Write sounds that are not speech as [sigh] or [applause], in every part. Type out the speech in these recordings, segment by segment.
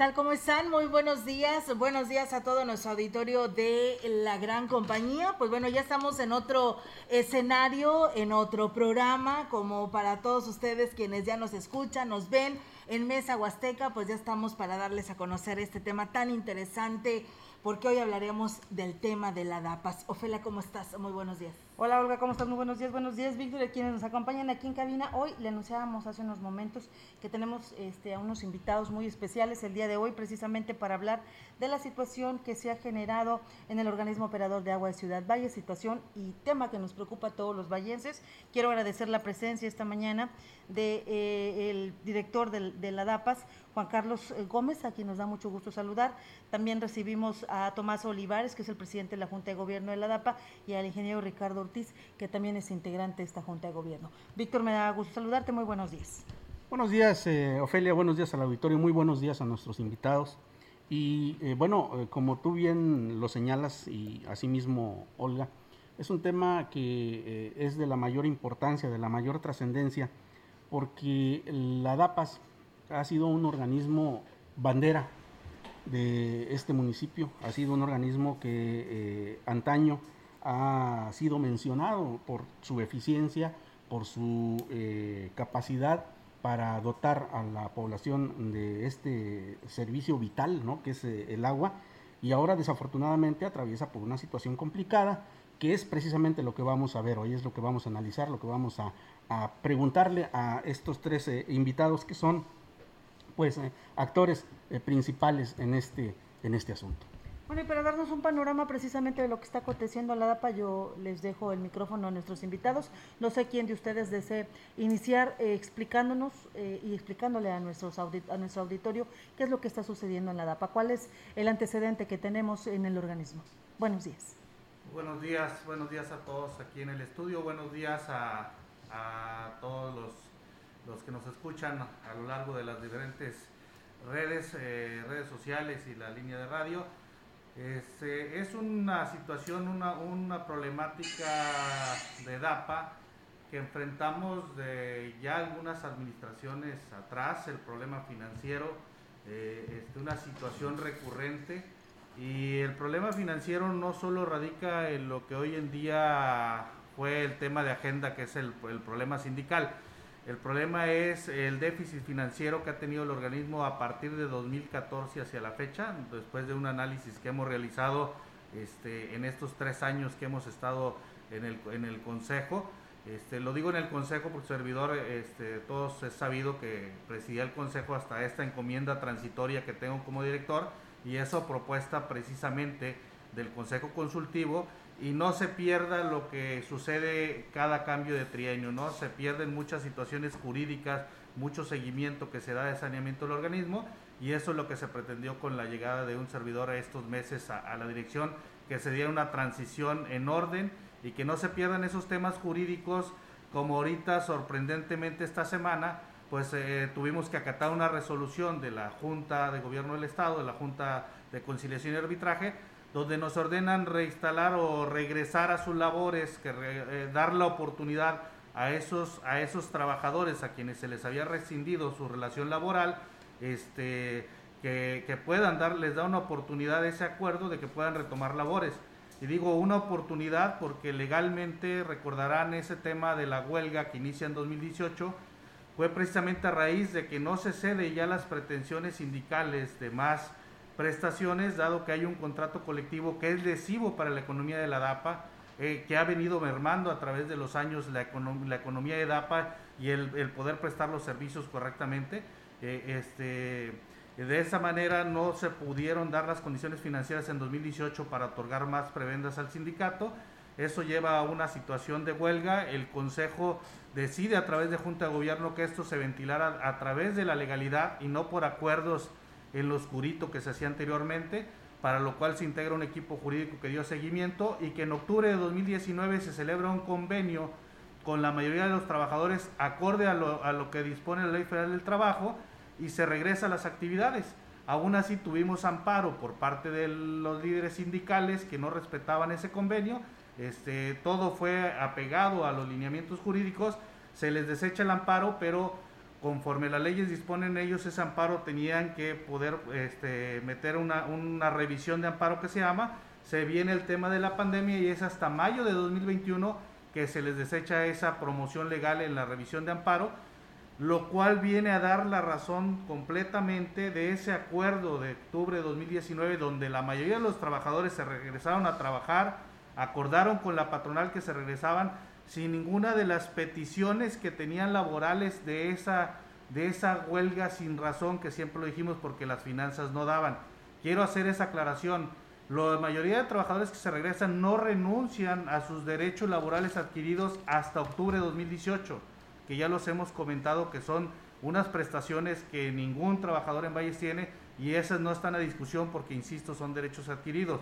Tal? ¿Cómo están? Muy buenos días. Buenos días a todo nuestro auditorio de la gran compañía. Pues bueno, ya estamos en otro escenario, en otro programa, como para todos ustedes quienes ya nos escuchan, nos ven en Mesa Huasteca, pues ya estamos para darles a conocer este tema tan interesante, porque hoy hablaremos del tema de la DAPAS. Ofelia, ¿cómo estás? Muy buenos días. Hola Olga, ¿cómo estás? Muy buenos días, buenos días Víctor, quienes nos acompañan aquí en cabina. Hoy le anunciábamos hace unos momentos que tenemos este, a unos invitados muy especiales el día de hoy precisamente para hablar de la situación que se ha generado en el organismo operador de agua de Ciudad Valle, situación y tema que nos preocupa a todos los vallenses. Quiero agradecer la presencia esta mañana del de, eh, director de, la DAPAS, Juan Carlos eh, Gómez, a quien nos da mucho gusto saludar. También recibimos a Tomás Olivares, que es el presidente de la Junta de Gobierno de la DAPA, y al ingeniero Ricardo que también es integrante de esta Junta de Gobierno. Víctor, me da gusto saludarte, muy buenos días. Buenos días, eh, Ofelia, buenos días al auditorio, muy buenos días a nuestros invitados. Y eh, bueno, como tú bien lo señalas y asimismo, Olga, es un tema que es de la mayor importancia, de la mayor trascendencia, porque la DAPAS ha sido un organismo bandera de este municipio, ha sido un organismo que antaño ha sido mencionado por su eficiencia, por su eh, capacidad para dotar a la población de este servicio vital, ¿no? que es eh, el agua, y ahora desafortunadamente atraviesa por una situación complicada, que es precisamente lo que vamos a ver hoy, es lo que vamos a analizar, lo que vamos a, preguntarle a estos tres eh, invitados que son pues actores principales en este, en este asunto. Bueno, y para darnos un panorama precisamente de lo que está aconteciendo en la DAPA, yo les dejo el micrófono a nuestros invitados. No sé quién de ustedes desee iniciar eh, explicándonos eh, y explicándole a, nuestros a nuestro auditorio qué es lo que está sucediendo en la DAPA, cuál es el antecedente que tenemos en el organismo. Buenos días. Buenos días, buenos días a todos aquí en el estudio, buenos días a, todos los, los, que nos escuchan a lo largo de las diferentes redes, eh, redes sociales y la línea de radio. Este, es una situación, una, problemática de DAPA que enfrentamos de ya algunas administraciones atrás, el problema financiero, eh, este, una situación recurrente. Y el problema financiero no solo radica en lo que hoy en día fue el tema de agenda, que es el problema sindical, el problema es el déficit financiero que ha tenido el organismo a partir de 2014 hacia la fecha, después de un análisis que hemos realizado este, en estos tres años que hemos estado en el, en el Consejo. Este, lo digo en el Consejo porque servidor, este, todos es sabido que presidía el Consejo hasta esta encomienda transitoria que tengo como director y eso propuesta precisamente del Consejo Consultivo y no se pierda lo que sucede cada cambio de trienio, ¿no? Se pierden muchas situaciones jurídicas, mucho seguimiento que se da de saneamiento del organismo y eso es lo que se pretendió con la llegada de un servidor a estos meses a, la dirección, que se diera una transición en orden y que no se pierdan esos temas jurídicos como ahorita sorprendentemente esta semana pues eh, tuvimos que acatar una resolución de la Junta de Gobierno del Estado, de la Junta de Conciliación y Arbitraje, donde nos ordenan reinstalar o regresar a sus labores, que eh, dar la oportunidad a esos, a esos trabajadores a quienes se les había rescindido su relación laboral, este, que, que puedan dar, les da una oportunidad ese acuerdo de que puedan retomar labores. Y digo una oportunidad porque legalmente recordarán ese tema de la huelga que inicia en 2018, fue precisamente a raíz de que no se cede ya las pretensiones sindicales de más prestaciones, dado que hay un contrato colectivo que es lesivo para la economía de la DAPA, eh, que ha venido mermando a través de los años la, economía de DAPA y el, poder prestar los servicios correctamente. Eh, este, de esa manera no se pudieron dar las condiciones financieras en 2018 para otorgar más prebendas al sindicato. Eso lleva a una situación de huelga. El Consejo decide a través de Junta de Gobierno que esto se ventilara a través de la legalidad y no por acuerdos en lo oscurito que se hacía anteriormente, para lo cual se integra un equipo jurídico que dio seguimiento y que en octubre de 2019 se celebra un convenio con la mayoría de los trabajadores acorde a lo, que dispone la Ley Federal del Trabajo y se regresa a las actividades. Aún así tuvimos amparo por parte de los líderes sindicales que no respetaban ese convenio. Este, todo fue apegado a los lineamientos jurídicos, se les desecha el amparo, pero conforme las leyes disponen ellos ese amparo tenían que poder este, meter una, una revisión de amparo que se llama. Se viene el tema de la pandemia y es hasta mayo de 2021 que se les desecha esa promoción legal en la revisión de amparo lo cual viene a dar la razón completamente de ese acuerdo de octubre de 2019 donde la mayoría de los trabajadores se regresaron a trabajar, acordaron con la patronal que se regresaban sin ninguna de las peticiones que tenían laborales de esa, de esa huelga sin razón que siempre lo dijimos porque las finanzas no daban. Quiero hacer esa aclaración. La mayoría de trabajadores que se regresan no renuncian a sus derechos laborales adquiridos hasta octubre de 2018 que ya los hemos comentado que son unas prestaciones que ningún trabajador en Valles tiene y esas no están a discusión porque, insisto, son derechos adquiridos.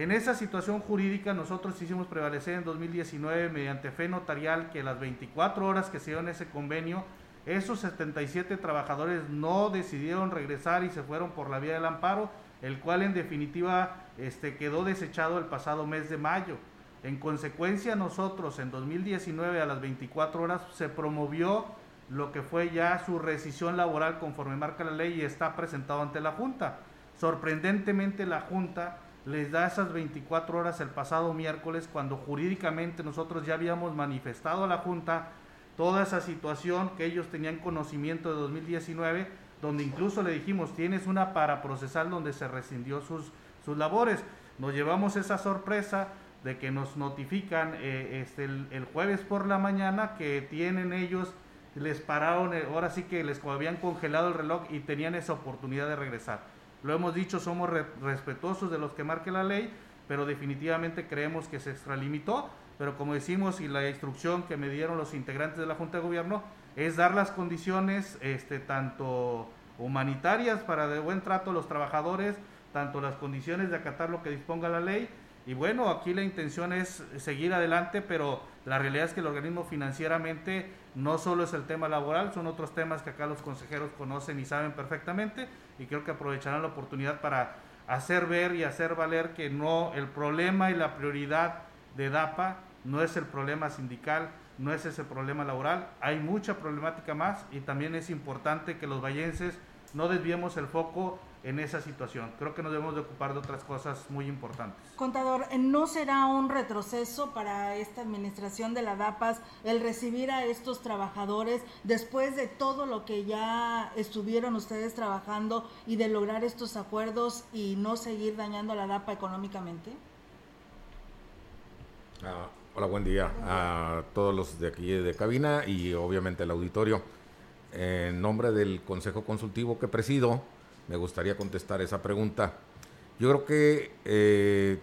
En esa situación jurídica nosotros hicimos prevalecer en 2019 mediante fe notarial que las 24 horas que se dieron ese convenio, esos 77 trabajadores no decidieron regresar y se fueron por la vía del amparo, el cual en definitiva este, quedó desechado el pasado mes de mayo. En consecuencia, nosotros en 2019 a las 24 horas se promovió lo que fue ya su rescisión laboral conforme marca la ley y está presentado ante la Junta. Sorprendentemente la Junta les da esas 24 horas el pasado miércoles cuando jurídicamente nosotros ya habíamos manifestado a la Junta toda esa situación que ellos tenían conocimiento de 2019, donde incluso le dijimos, tienes una para procesar donde se rescindió sus, sus labores. Nos llevamos esa sorpresa, de que nos notifican eh, este, el, jueves por la mañana que tienen ellos, les pararon, eh, ahora sí que les habían congelado el reloj y tenían esa oportunidad de regresar. Lo hemos dicho, somos respetuosos de los que marque la ley, pero definitivamente creemos que se extralimitó, pero como decimos y la instrucción que me dieron los integrantes de la Junta de Gobierno es dar las condiciones este, tanto humanitarias para de buen trato a los trabajadores, tanto las condiciones de acatar lo que disponga la ley, y bueno, aquí la intención es seguir adelante, pero la realidad es que el organismo financieramente no solo es el tema laboral, son otros temas que acá los consejeros conocen y saben perfectamente y creo que aprovecharán la oportunidad para hacer ver y hacer valer que no el problema y la prioridad de DAPA no es el problema sindical, no es ese problema laboral, hay mucha problemática más y también es importante que los vallenses no desviemos el foco en esa situación. Creo que nos debemos de ocupar de otras cosas muy importantes. Contador, ¿no será un retroceso para esta administración de la DAPAS el recibir a estos trabajadores después de todo lo que ya estuvieron ustedes trabajando y de lograr estos acuerdos y no seguir dañando a la DAPA económicamente? Ah, hola, buen día a todos los de aquí de cabina y obviamente el auditorio. En nombre del Consejo Consultivo que presido, me gustaría contestar esa pregunta. Yo creo que eh,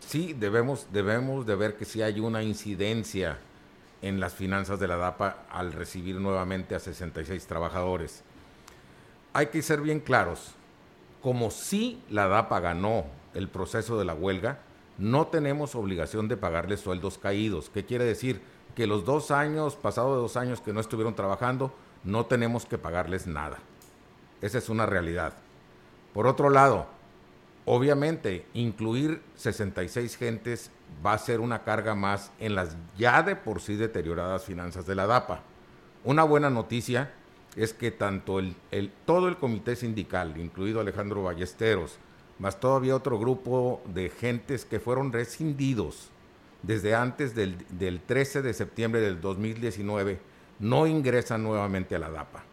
sí debemos, debemos de ver que sí hay una incidencia en las finanzas de la DAPA al recibir nuevamente a 66 trabajadores. Hay que ser bien claros, como si la DAPA ganó el proceso de la huelga, no tenemos obligación de pagarles sueldos caídos. ¿Qué quiere decir? Que los dos años, pasado de dos años que no estuvieron trabajando, no tenemos que pagarles nada. Esa es una realidad. Por otro lado, obviamente, incluir 66 gentes va a ser una carga más en las ya de por sí deterioradas finanzas de la DAPA. Una buena noticia es que tanto el, todo el comité sindical, incluido Alejandro Ballesteros, más todavía otro grupo de gentes que fueron rescindidos desde antes del, del 13 de septiembre del 2019, no ingresan nuevamente a la DAPA.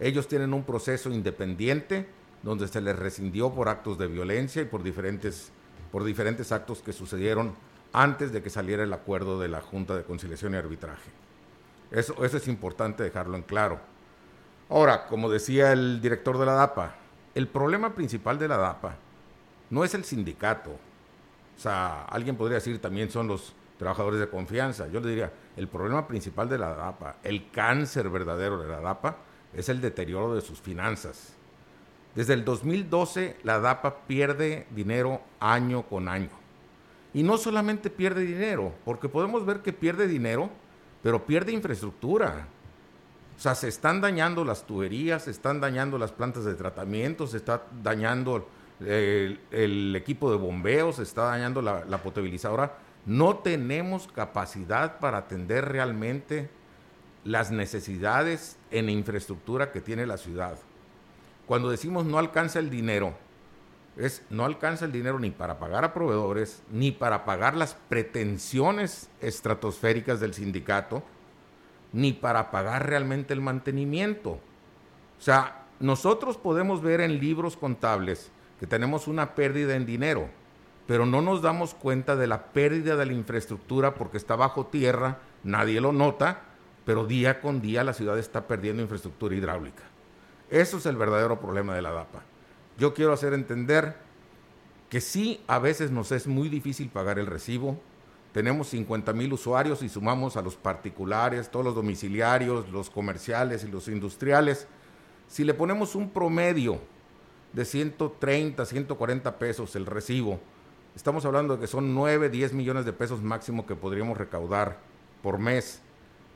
Ellos tienen un proceso independiente donde se les rescindió por actos de violencia y por diferentes, por diferentes actos que sucedieron antes de que saliera el acuerdo de la Junta de Conciliación y Arbitraje. Eso, eso es importante dejarlo en claro. Ahora, como decía el director de la DAPA, el problema principal de la DAPA no es el sindicato. O sea, alguien podría decir también son los trabajadores de confianza. Yo le diría, el problema principal de la DAPA, el cáncer verdadero de la DAPA, es el deterioro de sus finanzas. Desde el 2012 la DAPA pierde dinero año con año. Y no solamente pierde dinero, porque podemos ver que pierde dinero pero pierde infraestructura. O sea, se están dañando las tuberías, se están dañando las plantas de tratamiento, se está dañando el, equipo de bombeo, se está dañando la potabilizadora. No tenemos capacidad para atender realmente las necesidades en infraestructura que tiene la ciudad. Cuando decimos no alcanza el dinero, es no alcanza el dinero ni para pagar a proveedores, ni para pagar las pretensiones estratosféricas del sindicato, ni para pagar realmente el mantenimiento. O sea, nosotros podemos ver en libros contables que tenemos una pérdida en dinero, pero no nos damos cuenta de la pérdida de la infraestructura porque está bajo tierra, nadie lo nota, pero día con día la ciudad está perdiendo infraestructura hidráulica. Eso es el verdadero problema de la DAPA. Yo quiero hacer entender que sí, a veces nos es muy difícil pagar el recibo, tenemos 50 mil usuarios y sumamos a los particulares, todos los domiciliarios, los comerciales y los industriales. Si le ponemos un promedio de 130, 140 pesos el recibo, estamos hablando de que son 9, 10 millones de pesos máximo que podríamos recaudar por mes.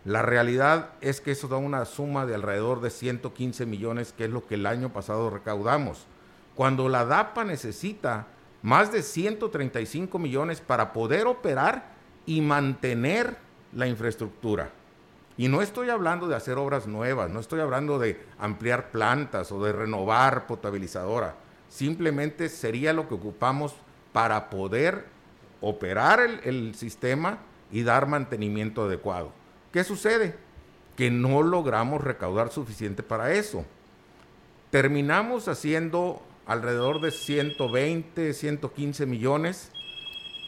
La realidad es que eso da una suma de alrededor de 115 millones, que es lo que el año pasado recaudamos. Cuando la DAPA necesita más de 135 millones para poder operar y mantener la infraestructura. Y no estoy hablando de hacer obras nuevas, no estoy hablando de ampliar plantas o de renovar potabilizadora. Simplemente sería lo que ocupamos para poder operar el, el sistema y dar mantenimiento adecuado. ¿Qué sucede? Que no logramos recaudar suficiente para eso. Terminamos haciendo alrededor de 120, 115 millones.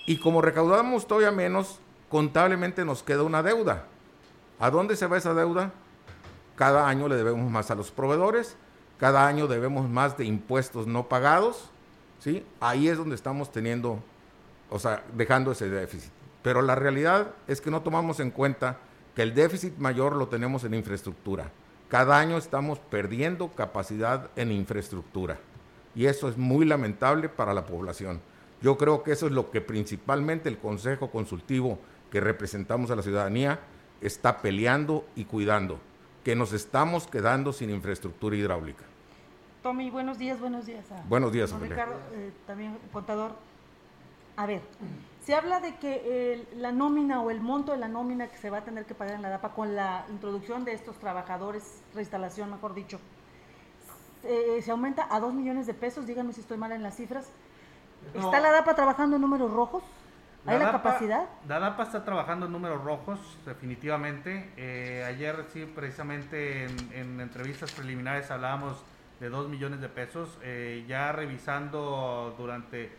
Y como recaudamos todavía menos, contablemente nos queda una deuda. ¿A dónde se va esa deuda? Cada año le debemos más a los proveedores, cada año debemos más de impuestos no pagados, ¿sí? Ahí es donde estamos teniendo, o sea, dejando ese déficit. Pero la realidad es que no tomamos en cuenta que el déficit mayor lo tenemos en infraestructura. Cada año estamos perdiendo capacidad en infraestructura y eso es muy lamentable para la población. Yo creo que eso es lo que principalmente el Consejo Consultivo que representamos a la ciudadanía está peleando y cuidando, que nos estamos quedando sin infraestructura hidráulica. Tommy, buenos días, buenos días. buenos días, Ricardo, eh, también contador. A ver, se habla de que la nómina o el monto de la nómina que se va a tener que pagar en la DAPA con la introducción de estos trabajadores, reinstalación, mejor dicho, eh, se aumenta a 2 millones de pesos, díganme si estoy mal en las cifras. ¿Está la DAPA trabajando en números rojos? ¿Hay la, capacidad? La DAPA está trabajando en números rojos, definitivamente. Eh, ayer sí, precisamente en, entrevistas preliminares hablábamos de 2 millones de pesos. Eh, ya revisando durante,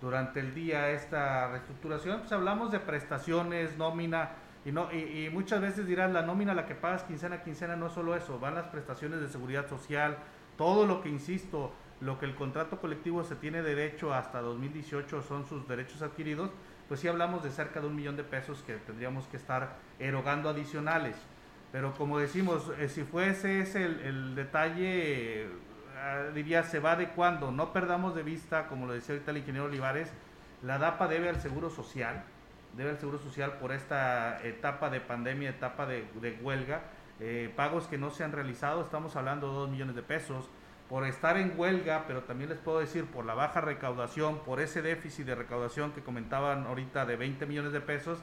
durante el día esta reestructuración, pues hablamos de prestaciones, nómina, y, no, y, muchas veces dirán, la nómina la que pagas quincena a quincena no es solo eso, van las prestaciones de seguridad social, todo lo que, insisto, lo que el contrato colectivo se tiene derecho hasta 2018 son sus derechos adquiridos, pues sí hablamos de cerca de un millón de pesos que tendríamos que estar erogando adicionales. Pero como decimos, eh, si fuese ese el, detalle, diría, se va adecuando. No perdamos de vista, como lo decía ahorita el ingeniero Olivares, la DAPA debe al Seguro Social, debe al Seguro Social por esta etapa de pandemia, etapa de huelga, eh, pagos que no se han realizado, estamos hablando de 2 millones de pesos, por estar en huelga, pero también les puedo decir por la baja recaudación, por ese déficit de recaudación que comentaban ahorita de 20 millones de pesos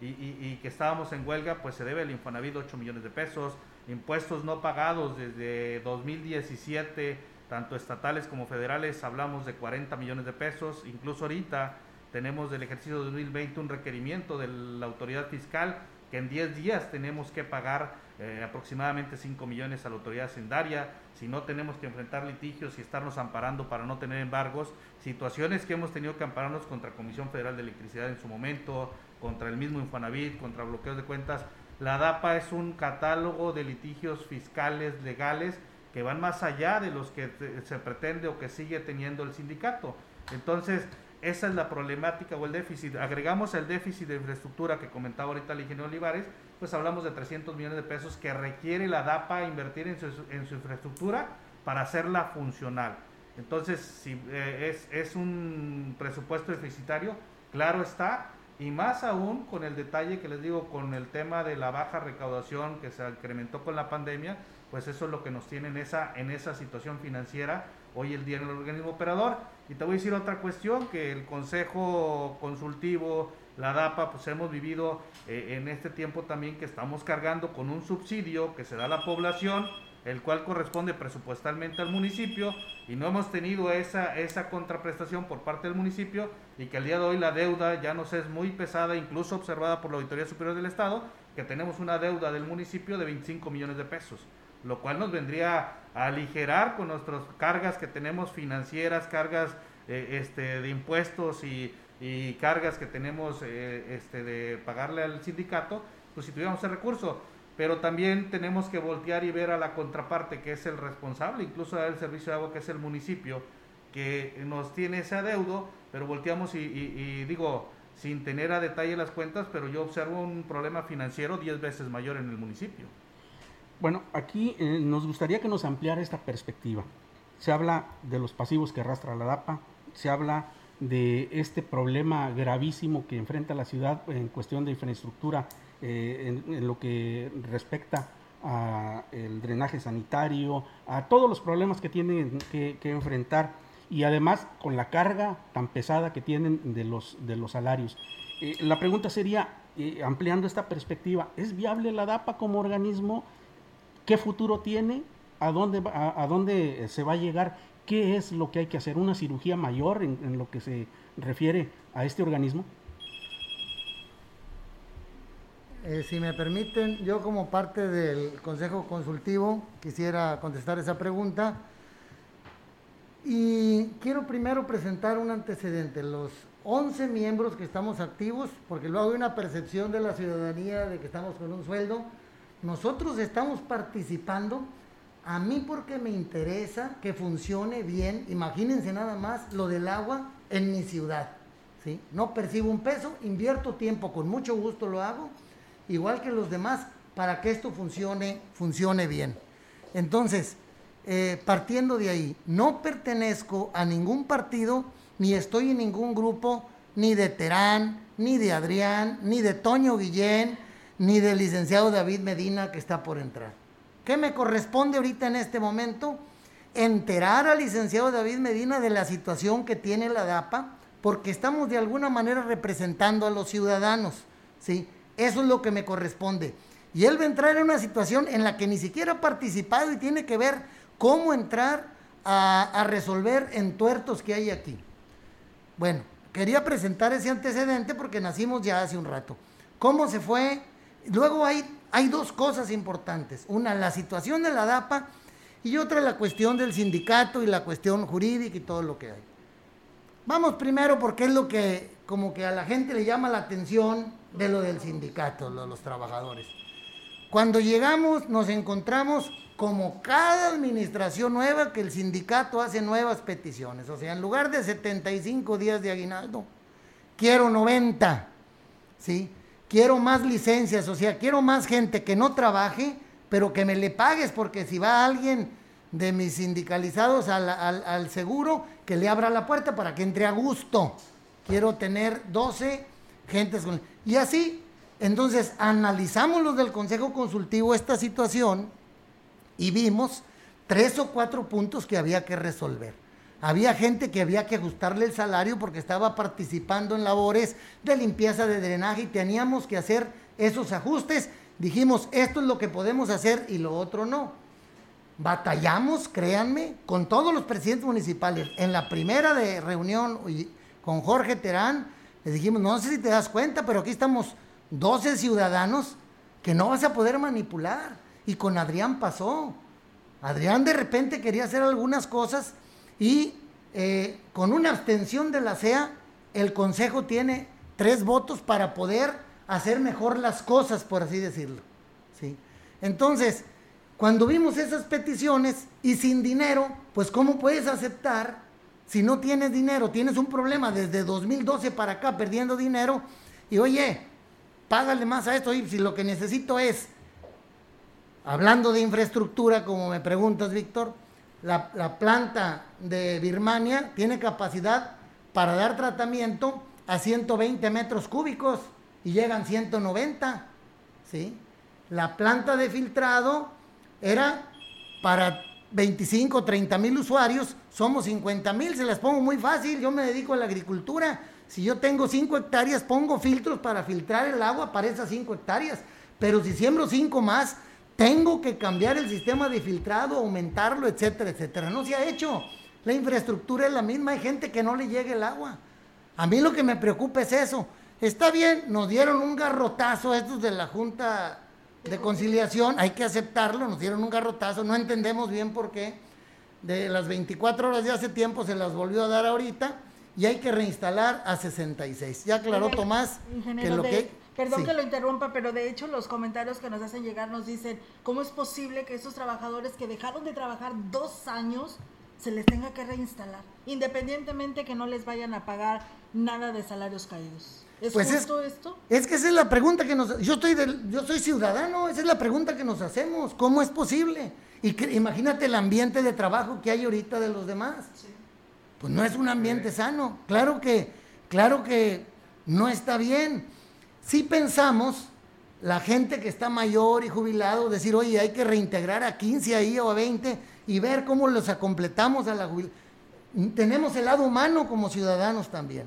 y, que estábamos en huelga, pues se debe al Infonavit 8 millones de pesos, impuestos no pagados desde 2017, tanto estatales como federales, hablamos de 40 millones de pesos, incluso ahorita tenemos del ejercicio 2020 un requerimiento de la autoridad fiscal que en 10 días tenemos que pagar eh, aproximadamente 5 millones a la autoridad hacendaria, si no tenemos que enfrentar litigios y estarnos amparando para no tener embargos, situaciones que hemos tenido que ampararnos contra Comisión Federal de Electricidad en su momento, contra el mismo Infonavit, contra bloqueos de cuentas. La DAPA es un catálogo de litigios fiscales legales que van más allá de los que se pretende o que sigue teniendo el sindicato. Entonces, esa es la problemática o el déficit. Agregamos el déficit de infraestructura que comentaba ahorita el ingeniero Olivares, pues hablamos de 300 millones de pesos que requiere la DAPA invertir en su, en su infraestructura para hacerla funcional. Entonces, si eh, es, es, un presupuesto deficitario, claro está, y más aún con el detalle que les digo, con el tema de la baja recaudación que se incrementó con la pandemia, pues eso es lo que nos tiene en esa, en esa situación financiera hoy el día en el organismo operador. Y te voy a decir otra cuestión, que el Consejo Consultivo, la DAPA, pues hemos vivido eh, en este tiempo también que estamos cargando con un subsidio que se da a la población, el cual corresponde presupuestalmente al municipio y no hemos tenido esa, esa contraprestación por parte del municipio y que al día de hoy la deuda ya nos es muy pesada, incluso observada por la Auditoría Superior del Estado, que tenemos una deuda del municipio de 25 millones de pesos, lo cual nos vendría a aligerar con nuestras cargas que tenemos financieras, cargas eh, este, de impuestos y, y, cargas que tenemos eh, este, de pagarle al sindicato, pues si tuviéramos ese recurso pero también tenemos que voltear y ver a la contraparte que es el responsable, incluso del servicio de agua que es el municipio, que nos tiene ese adeudo, pero volteamos y, digo, sin tener a detalle las cuentas, pero yo observo un problema financiero 10 veces mayor en el municipio. Bueno, aquí eh, nos gustaría que nos ampliara esta perspectiva. Se habla de los pasivos que arrastra la DAPA, se habla de este problema gravísimo que enfrenta la ciudad en cuestión de infraestructura eh, en, lo que respecta al drenaje sanitario, a todos los problemas que tienen que, enfrentar y además con la carga tan pesada que tienen de los, salarios. Eh, la pregunta sería, eh, ampliando esta perspectiva, ¿es viable la DAPA como organismo? ¿Qué futuro tiene? ¿A dónde, a, dónde se va a llegar? ¿Qué es lo que hay que hacer? ¿Una cirugía mayor en lo que se refiere a este organismo? Eh, si me permiten, yo como parte del Consejo Consultivo quisiera contestar esa pregunta. Y quiero primero presentar un antecedente. Los 11 miembros que estamos activos, porque luego hay una percepción de la ciudadanía de que estamos con un sueldo, nosotros estamos participando. A mí porque me interesa que funcione bien, imagínense nada más lo del agua en mi ciudad. ¿sí? No percibo un peso, invierto tiempo, con mucho gusto lo hago igual que los demás, para que esto funcione, funcione bien. Entonces, eh, partiendo de ahí, no pertenezco a ningún partido, ni estoy en ningún grupo, ni de Terán, ni de Adrián, ni de Toño Guillén, ni del licenciado David Medina que está por entrar. ¿Qué me corresponde ahorita en este momento? Enterar al licenciado David Medina de la situación que tiene la DAPA, porque estamos de alguna manera representando a los ciudadanos, ¿sí? Eso es lo que me corresponde. Y él va a entrar en una situación en la que ni siquiera ha participado y tiene que ver cómo entrar a, resolver entuertos que hay aquí. Bueno, quería presentar ese antecedente porque nacimos ya hace un rato. ¿Cómo se fue? Luego hay, hay dos cosas importantes. Una, la situación de la DAPA y otra, la cuestión del sindicato y la cuestión jurídica y todo lo que hay. Vamos primero porque es lo que como que a la gente le llama la atención de lo del sindicato, de los trabajadores. Cuando llegamos nos encontramos como cada administración nueva que el sindicato hace nuevas peticiones. O sea, en lugar de 75 días de aguinaldo, quiero 90, ¿sí? Quiero más licencias, o sea, quiero más gente que no trabaje, pero que me le pagues, porque si va alguien de mis sindicalizados al, al seguro, que le abra la puerta para que entre a gusto. Quiero tener 12 gentes con... Y así, entonces analizamos los del Consejo Consultivo esta situación y vimos tres o cuatro puntos que había que resolver. Había gente que había que ajustarle el salario porque estaba participando en labores de limpieza de drenaje y teníamos que hacer esos ajustes. Dijimos, esto es lo que podemos hacer y lo otro no. Batallamos, créanme, con todos los presidentes municipales. En la primera de reunión con Jorge Terán, le dijimos, no sé si te das cuenta, pero aquí estamos 12 ciudadanos que no vas a poder manipular. Y con Adrián pasó. Adrián de repente quería hacer algunas cosas y eh, con una abstención de la CEA, el Consejo tiene tres votos para poder hacer mejor las cosas, por así decirlo. ¿sí? Entonces, cuando vimos esas peticiones y sin dinero, pues ¿cómo puedes aceptar si no tienes dinero, tienes un problema desde 2012 para acá perdiendo dinero y oye, págale más a esto y si lo que necesito es, hablando de infraestructura, como me preguntas, Víctor, la, planta de Birmania tiene capacidad para dar tratamiento a 120 metros cúbicos y llegan 190. ¿sí? La planta de filtrado era para 25, 30 mil usuarios, somos 50 mil, se las pongo muy fácil, yo me dedico a la agricultura. Si yo tengo 5 hectáreas, pongo filtros para filtrar el agua para esas 5 hectáreas. Pero si siembro 5 más, tengo que cambiar el sistema de filtrado, aumentarlo, etcétera, etcétera. No se ha hecho. La infraestructura es la misma, hay gente que no le llega el agua. A mí lo que me preocupa es eso. Está bien, nos dieron un garrotazo estos de la Junta de Conciliación, hay que aceptarlo, nos dieron un garrotazo, no entendemos bien por qué. De las 24 horas de hace tiempo se las volvió a dar ahorita y hay que reinstalar a 66. Ya aclaró Tomás que lo que... Perdón que lo interrumpa, pero de hecho los comentarios que nos hacen llegar nos dicen, ¿cómo es posible que esos trabajadores que dejaron de trabajar dos años se les tenga que reinstalar, independientemente que no les vayan a pagar nada de salarios caídos. ¿Es pues justo esto? Es que esa es la pregunta que nos... Yo, estoy del, yo soy ciudadano, esa es la pregunta que nos hacemos. ¿Cómo es posible? Y que, imagínate el ambiente de trabajo que hay ahorita de los demás. Pues no es un ambiente sano. Claro que, claro que no está bien. Si pensamos, la gente que está mayor y jubilado, decir, oye, hay que reintegrar a 15 ahí o a 20 y ver cómo los acompletamos a la jubilación. Tenemos el lado humano como ciudadanos también,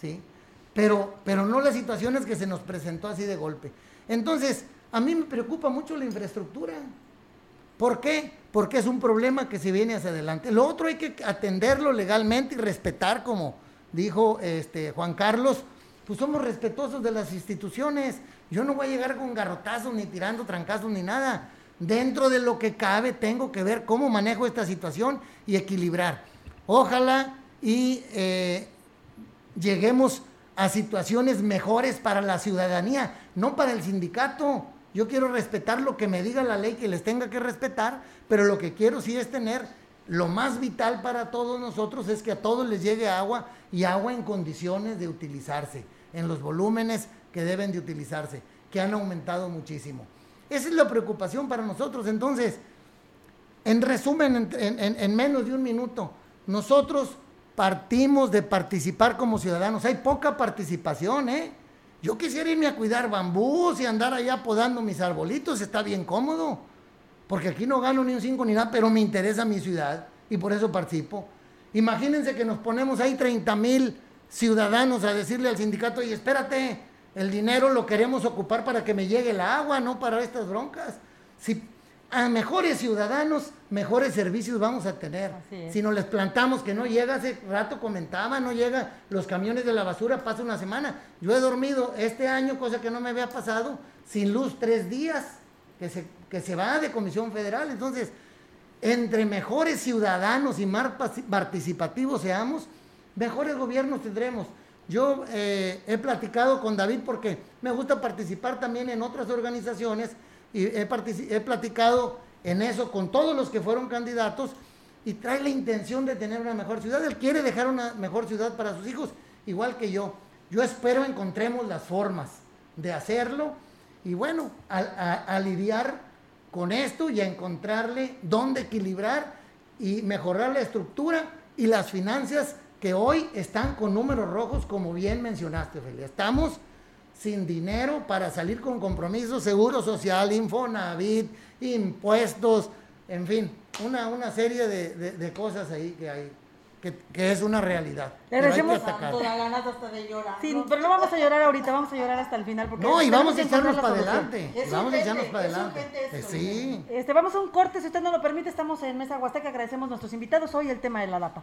¿sí? Pero, pero no las situaciones que se nos presentó así de golpe. Entonces, a mí me preocupa mucho la infraestructura. ¿Por qué? Porque es un problema que se viene hacia adelante. Lo otro hay que atenderlo legalmente y respetar, como dijo este Juan Carlos, pues somos respetuosos de las instituciones. Yo no voy a llegar con garrotazos, ni tirando trancazos, ni nada. Dentro de lo que cabe, tengo que ver cómo manejo esta situación y equilibrar. Ojalá y eh, lleguemos a situaciones mejores para la ciudadanía, no para el sindicato. Yo quiero respetar lo que me diga la ley que les tenga que respetar, pero lo que quiero sí es tener lo más vital para todos nosotros es que a todos les llegue agua y agua en condiciones de utilizarse, en los volúmenes que deben de utilizarse, que han aumentado muchísimo. Esa es la preocupación para nosotros. Entonces, en resumen, en, en menos de un minuto, nosotros partimos de participar como ciudadanos. Hay poca participación, ¿eh? Yo quisiera irme a cuidar bambús y andar allá podando mis arbolitos, está bien cómodo. Porque aquí no gano ni un cinco ni nada, pero me interesa mi ciudad y por eso participo. Imagínense que nos ponemos ahí 30 mil ciudadanos a decirle al sindicato, y espérate, el dinero lo queremos ocupar para que me llegue el agua, no para estas broncas. Si a mejores ciudadanos, mejores servicios vamos a tener. Si nos les plantamos que no llega, hace rato comentaba, no llega, los camiones de la basura pasa una semana. Yo he dormido este año, cosa que no me había pasado, sin luz tres días, que se, que se va de Comisión Federal. Entonces, entre mejores ciudadanos y más participativos seamos, mejores gobiernos tendremos. Yo eh, he platicado con David porque me gusta participar también en otras organizaciones y he, he platicado en eso con todos los que fueron candidatos y trae la intención de tener una mejor ciudad. Él quiere dejar una mejor ciudad para sus hijos, igual que yo. Yo espero encontremos las formas de hacerlo y bueno, a, lidiar con esto y a encontrarle dónde equilibrar y mejorar la estructura y las finanzas que hoy están con números rojos, como bien mencionaste, Ophelia. Estamos sin dinero para salir con compromisos, seguro social, Infonavit, impuestos, en fin, una, una serie de, cosas ahí que hay. Que, es una realidad. Le agradecemos hasta de llorar. Sí, pero no vamos a llorar ahorita, vamos a llorar hasta el final. Porque no, y vamos a echarnos para adelante. Vamos a echarnos para adelante. Sí. Este, vamos a un corte, si usted no lo permite, estamos en Mesa Huasteca, agradecemos a nuestros invitados. Hoy el tema de la DAPA.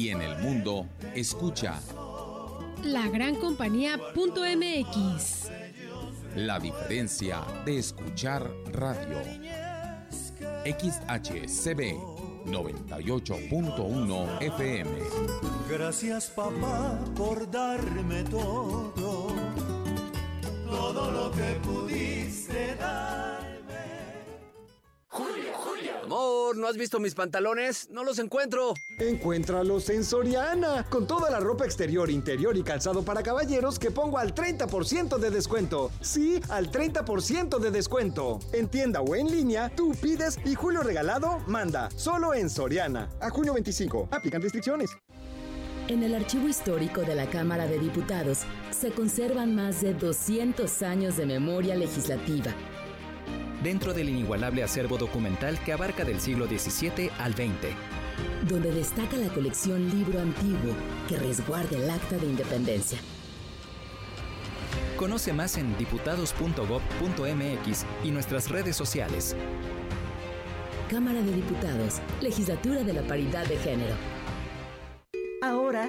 y en el mundo, escucha la gran compañía.mx. La diferencia de escuchar radio. XHCB 98.1 FM. Gracias papá por darme todo, todo lo que pudiste darme. Amor, ¿no has visto mis pantalones? No los encuentro. Encuéntralos en Soriana, con toda la ropa exterior, interior y calzado para caballeros que pongo al 30% de descuento. Sí, al 30% de descuento. En tienda o en línea, tú pides y Julio Regalado manda. Solo en Soriana. A junio 25. Aplican restricciones. En el archivo histórico de la Cámara de Diputados se conservan más de 200 años de memoria legislativa dentro del inigualable acervo documental que abarca del siglo XVII al XX. Donde destaca la colección Libro Antiguo que resguarda el Acta de Independencia. Conoce más en diputados.gov.mx y nuestras redes sociales. Cámara de Diputados, Legislatura de la Paridad de Género. Ahora,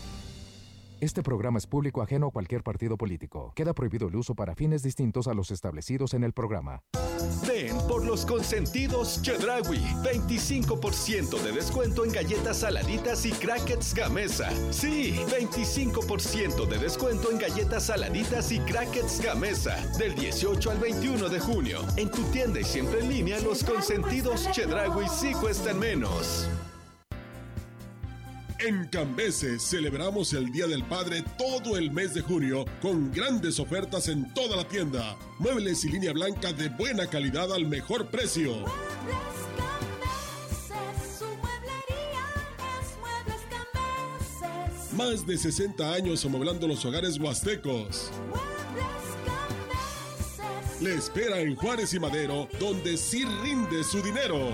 Este programa es público ajeno a cualquier partido político. Queda prohibido el uso para fines distintos a los establecidos en el programa. Ven por los consentidos Chedrawi. 25% de descuento en galletas saladitas y crackets Gamesa. Sí, 25% de descuento en galletas saladitas y crackets Gamesa. Del 18 al 21 de junio. En tu tienda y siempre en línea, los consentidos Chedrawi sí cuestan menos. En Cambeses celebramos el Día del Padre todo el mes de junio con grandes ofertas en toda la tienda. Muebles y línea blanca de buena calidad al mejor precio. Más de 60 años amueblando los hogares huastecos. Le espera en Juárez y Madero, donde sí rinde su dinero.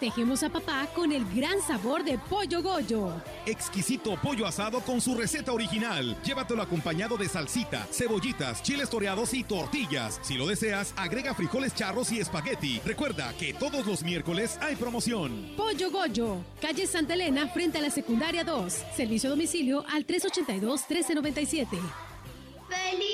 Festejemos a papá con el gran sabor de Pollo Goyo. Exquisito pollo asado con su receta original. Llévatelo acompañado de salsita, cebollitas, chiles toreados y tortillas. Si lo deseas, agrega frijoles charros y espagueti. Recuerda que todos los miércoles hay promoción. Pollo Goyo, calle Santa Elena frente a la secundaria 2. Servicio a domicilio al 382-1397. ¡Felicidades, papá!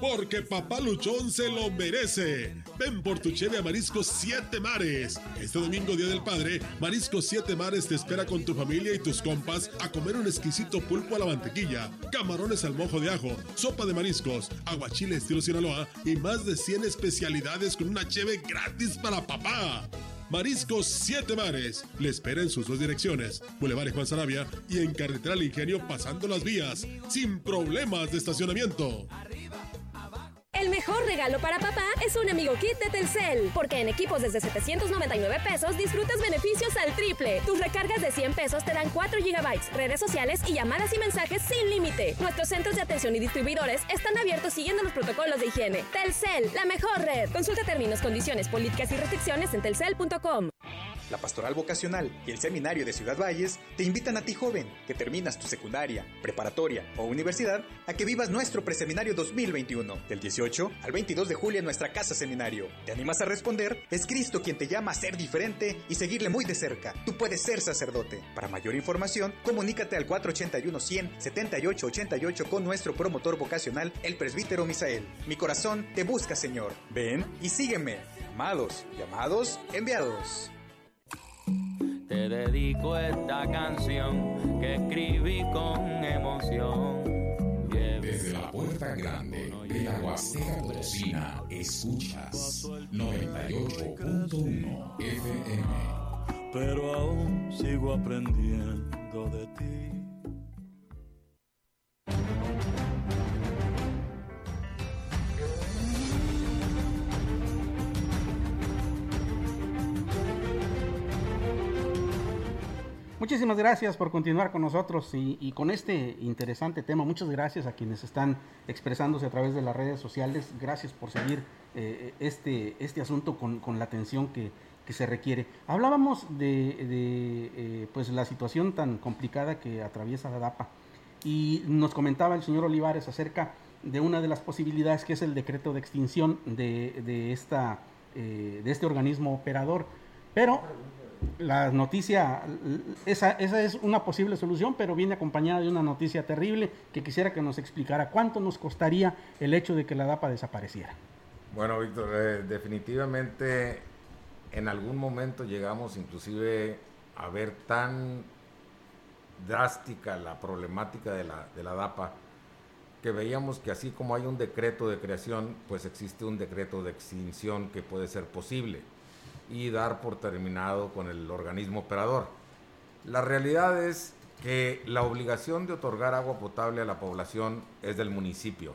Porque papá luchón se lo merece. Ven por tu cheve a Mariscos Siete Mares. Este domingo, Día del Padre, Mariscos Siete Mares te espera con tu familia y tus compas a comer un exquisito pulpo a la mantequilla, camarones al mojo de ajo, sopa de mariscos, aguachile estilo Sinaloa y más de 100 especialidades con una cheve gratis para papá. Mariscos Siete Mares. Le espera en sus dos direcciones, Boulevard Juan Sarabia y en Carretera al Ingenio pasando las vías, sin problemas de estacionamiento. Mejor regalo para papá es un amigo kit de Telcel, porque en equipos desde 799 pesos disfrutas beneficios al triple. Tus recargas de 100 pesos te dan 4 gigabytes, redes sociales y llamadas y mensajes sin límite. Nuestros centros de atención y distribuidores están abiertos siguiendo los protocolos de higiene. Telcel, la mejor red. Consulta términos, condiciones, políticas y restricciones en telcel.com. La Pastoral Vocacional y el Seminario de Ciudad Valles te invitan a ti joven que terminas tu secundaria, preparatoria o universidad a que vivas nuestro preseminario 2021 del 18 al 22 de julio en nuestra casa seminario. ¿Te animas a responder? Es Cristo quien te llama a ser diferente y seguirle muy de cerca. Tú puedes ser sacerdote. Para mayor información, comunícate al 481 100 7888 con nuestro promotor vocacional, el presbítero Misael. Mi corazón te busca, Señor. Ven y sígueme. Amados, llamados, enviados. Te dedico esta canción que escribí con emoción. Desde la puerta grande de la Huasteca Potosina, escuchas 98.1 FM. Pero aún sigo aprendiendo de ti. Muchísimas gracias por continuar con nosotros y, con este interesante tema. Muchas gracias a quienes están expresándose a través de las redes sociales. Gracias por seguir eh, este, este asunto con, la atención que, se requiere. Hablábamos de, eh, pues la situación tan complicada que atraviesa la DAPA y nos comentaba el señor Olivares acerca de una de las posibilidades que es el decreto de extinción de, esta, eh, de este organismo operador. Pero la noticia, esa, esa es una posible solución, pero viene acompañada de una noticia terrible que quisiera que nos explicara cuánto nos costaría el hecho de que la DAPA desapareciera. Bueno, Víctor, eh, definitivamente en algún momento llegamos inclusive a ver tan drástica la problemática de la, de la DAPA que veíamos que así como hay un decreto de creación, pues existe un decreto de extinción que puede ser posible y dar por terminado con el organismo operador. La realidad es que la obligación de otorgar agua potable a la población es del municipio.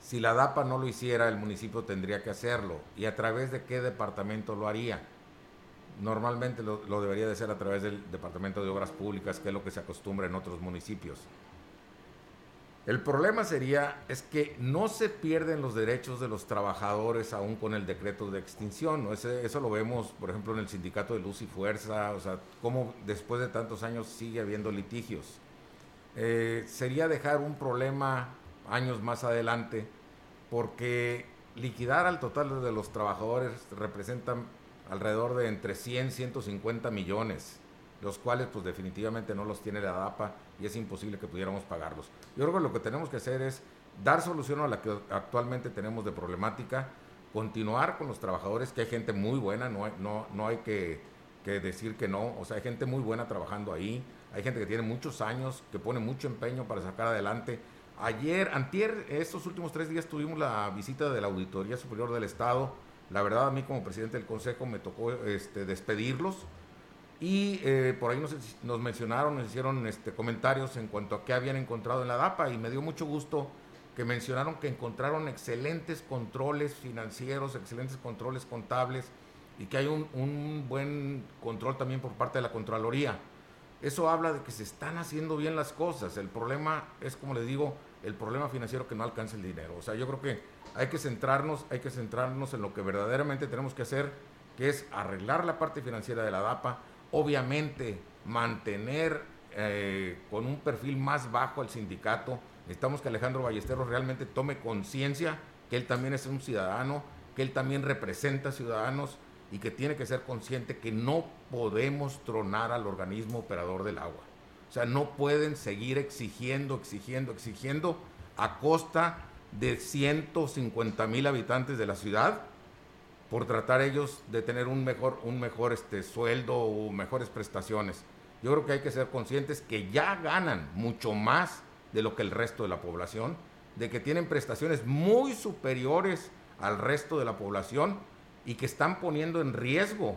Si la DAPA no lo hiciera, el municipio tendría que hacerlo. ¿Y a través de qué departamento lo haría? Normalmente lo, debería de ser a través del Departamento de Obras Públicas, que es lo que se acostumbra en otros municipios. El problema sería es que no se pierden los derechos de los trabajadores aún con el decreto de extinción. eso lo vemos, por ejemplo, en el sindicato de Luz y Fuerza, o sea, cómo después de tantos años sigue habiendo litigios. Eh, sería dejar un problema años más adelante, porque liquidar al total de los trabajadores representan alrededor de entre 100 y 150 millones los cuales pues definitivamente no los tiene la DAPA y es imposible que pudiéramos pagarlos. Yo creo que lo que tenemos que hacer es dar solución a la que actualmente tenemos de problemática, continuar con los trabajadores, que hay gente muy buena, no hay, no, no hay que, que decir que no, o sea, hay gente muy buena trabajando ahí, hay gente que tiene muchos años, que pone mucho empeño para sacar adelante. Ayer, antier, estos últimos tres días tuvimos la visita de la Auditoría Superior del Estado. La verdad, a mí como presidente del Consejo me tocó este, despedirlos y eh, por ahí nos, nos, mencionaron, nos hicieron este, comentarios en cuanto a qué habían encontrado en la DAPA y me dio mucho gusto que mencionaron que encontraron excelentes controles financieros, excelentes controles contables y que hay un, buen control también por parte de la Contraloría. Eso habla de que se están haciendo bien las cosas. El problema es, como les digo, el problema financiero que no alcanza el dinero. O sea, yo creo que hay que centrarnos, hay que centrarnos en lo que verdaderamente tenemos que hacer, que es arreglar la parte financiera de la DAPA, obviamente mantener eh, con un perfil más bajo al sindicato. Necesitamos que Alejandro Ballesteros realmente tome conciencia que él también es un ciudadano, que él también representa ciudadanos y que tiene que ser consciente que no podemos tronar al organismo operador del agua. O sea, no pueden seguir exigiendo, exigiendo, exigiendo a costa de 150 mil habitantes de la ciudad por tratar ellos de tener un mejor, un mejor este, sueldo o mejores prestaciones. Yo creo que hay que ser conscientes que ya ganan mucho más de lo que el resto de la población, de que tienen prestaciones muy superiores al resto de la población y que están poniendo en riesgo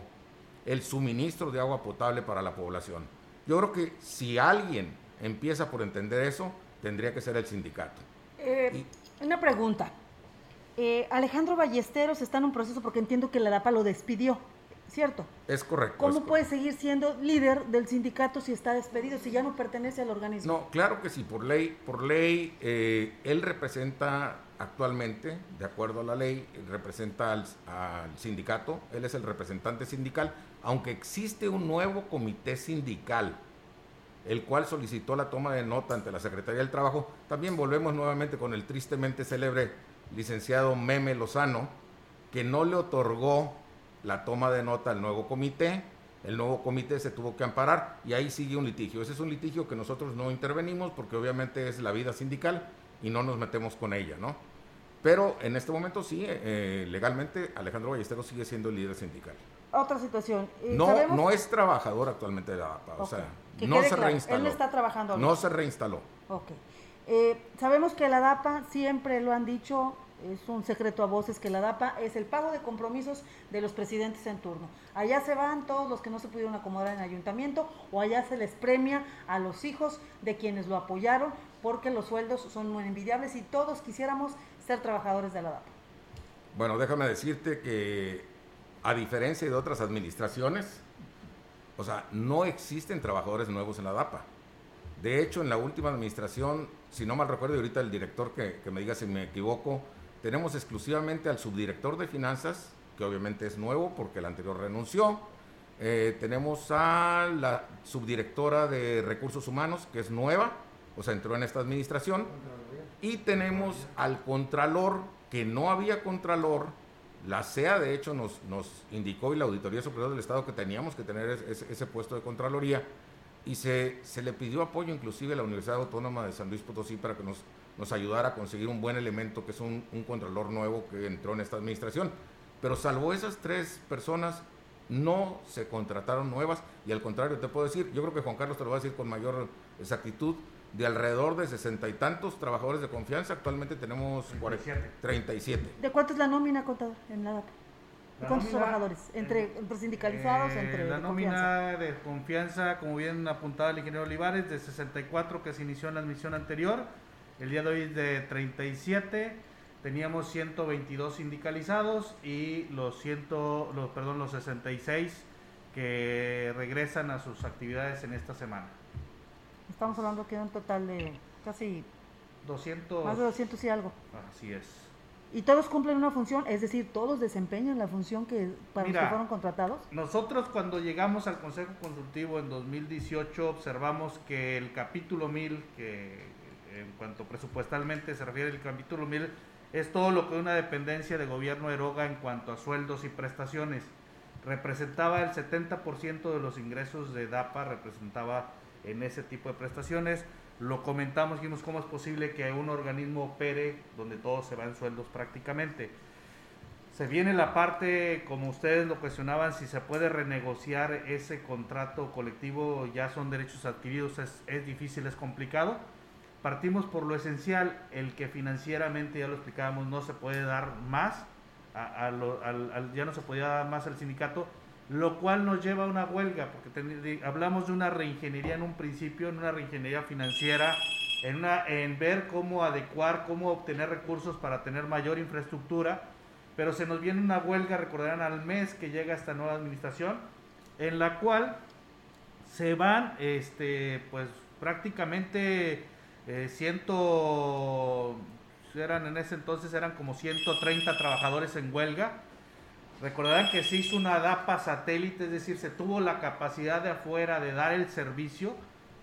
el suministro de agua potable para la población. Yo creo que si alguien empieza por entender eso, tendría que ser el sindicato. Eh, una pregunta. Eh, Alejandro Ballesteros está en un proceso porque entiendo que la DAPA lo despidió, ¿cierto? Es correcto. ¿Cómo puede seguir siendo líder del sindicato si está despedido, si ya no pertenece al organismo? No, claro que sí, por ley, por ley, eh, él representa actualmente, de acuerdo a la ley, representa al, al, sindicato, él es el representante sindical, aunque existe un nuevo comité sindical, el cual solicitó la toma de nota ante la Secretaría del Trabajo, también volvemos nuevamente con el tristemente célebre licenciado Meme Lozano, que no le otorgó la toma de nota al nuevo comité. El nuevo comité se tuvo que amparar y ahí sigue un litigio. Ese es un litigio que nosotros no intervenimos porque obviamente es la vida sindical y no nos metemos con ella, ¿no? Pero en este momento sí, eh, legalmente Alejandro Ballesteros sigue siendo el líder sindical. Otra situación. Eh, no, no es trabajador actualmente de la APA, o sea, no se reinstaló. Él está trabajando. No se reinstaló. Ok. Eh, sabemos que la DAPA, siempre lo han dicho, es un secreto a voces que la DAPA es el pago de compromisos de los presidentes en turno. Allá se van todos los que no se pudieron acomodar en ayuntamiento o allá se les premia a los hijos de quienes lo apoyaron porque los sueldos son muy envidiables y todos quisiéramos ser trabajadores de la DAPA. Bueno, déjame decirte que a diferencia de otras administraciones, o sea, no existen trabajadores nuevos en la DAPA. De hecho, en la última administración, si no mal recuerdo, y ahorita el director que, me diga si me equivoco, tenemos exclusivamente al subdirector de finanzas, que obviamente es nuevo porque el anterior renunció. Eh, tenemos a la subdirectora de recursos humanos, que es nueva, o sea, entró en esta administración. Y tenemos al contralor, que no había contralor. La CEA, de hecho, nos, indicó y la Auditoría Superior del Estado que teníamos que tener ese puesto de contraloría. Y se, se le pidió apoyo inclusive a la Universidad Autónoma de San Luis Potosí para que nos nos ayudara a conseguir un buen elemento que es un, un contralor nuevo que entró en esta administración. Pero salvo esas tres personas, no se contrataron nuevas y al contrario te puedo decir, yo creo que Juan Carlos te lo va a decir con mayor exactitud, de alrededor de sesenta y tantos trabajadores de confianza, actualmente tenemos 47. 37. ¿De cuánto es la nómina, contador, en la DAPA? ¿De cuántos trabajadores? ¿Entre, entre sindicalizados? Eh, entre la de nómina confianza? de confianza, como bien apuntaba el ingeniero Olivares, de 64 que se inició en la admisión anterior, el día de hoy es de 37, teníamos 122 sindicalizados y los, 100, los, perdón, los 66 que regresan a sus actividades en esta semana. Estamos hablando que de un total de casi 200. más de 200 y algo. Así es. ¿Y todos cumplen una función? Es decir, ¿todos desempeñan la función que para Mira, los que fueron contratados? Nosotros cuando llegamos al Consejo Consultivo en 2018 observamos que el capítulo 1000, que en cuanto presupuestalmente se refiere el capítulo 1000, es todo lo que una dependencia de gobierno eroga en cuanto a sueldos y prestaciones. Representaba el 70% de los ingresos de DAPA, representaba en ese tipo de prestaciones. Lo comentamos, dijimos cómo es posible que un organismo opere donde todo se va en sueldos prácticamente. Se viene la parte, como ustedes lo cuestionaban, si se puede renegociar ese contrato colectivo, ya son derechos adquiridos, es, es difícil, es complicado. Partimos por lo esencial, el que financieramente, ya lo explicábamos, no se puede dar más, al, ya no se podía dar más al sindicato, lo cual nos lleva a una huelga, porque hablamos de una reingeniería en un principio, en una reingeniería financiera, en, una, en ver cómo adecuar, cómo obtener recursos para tener mayor infraestructura, pero se nos viene una huelga, recordarán, al mes que llega esta nueva administración, en la cual se van, este, pues prácticamente eh, ciento, eran en ese entonces eran como 130 trabajadores en huelga. Recordarán que se hizo una DAPA satélite, es decir, se tuvo la capacidad de afuera de dar el servicio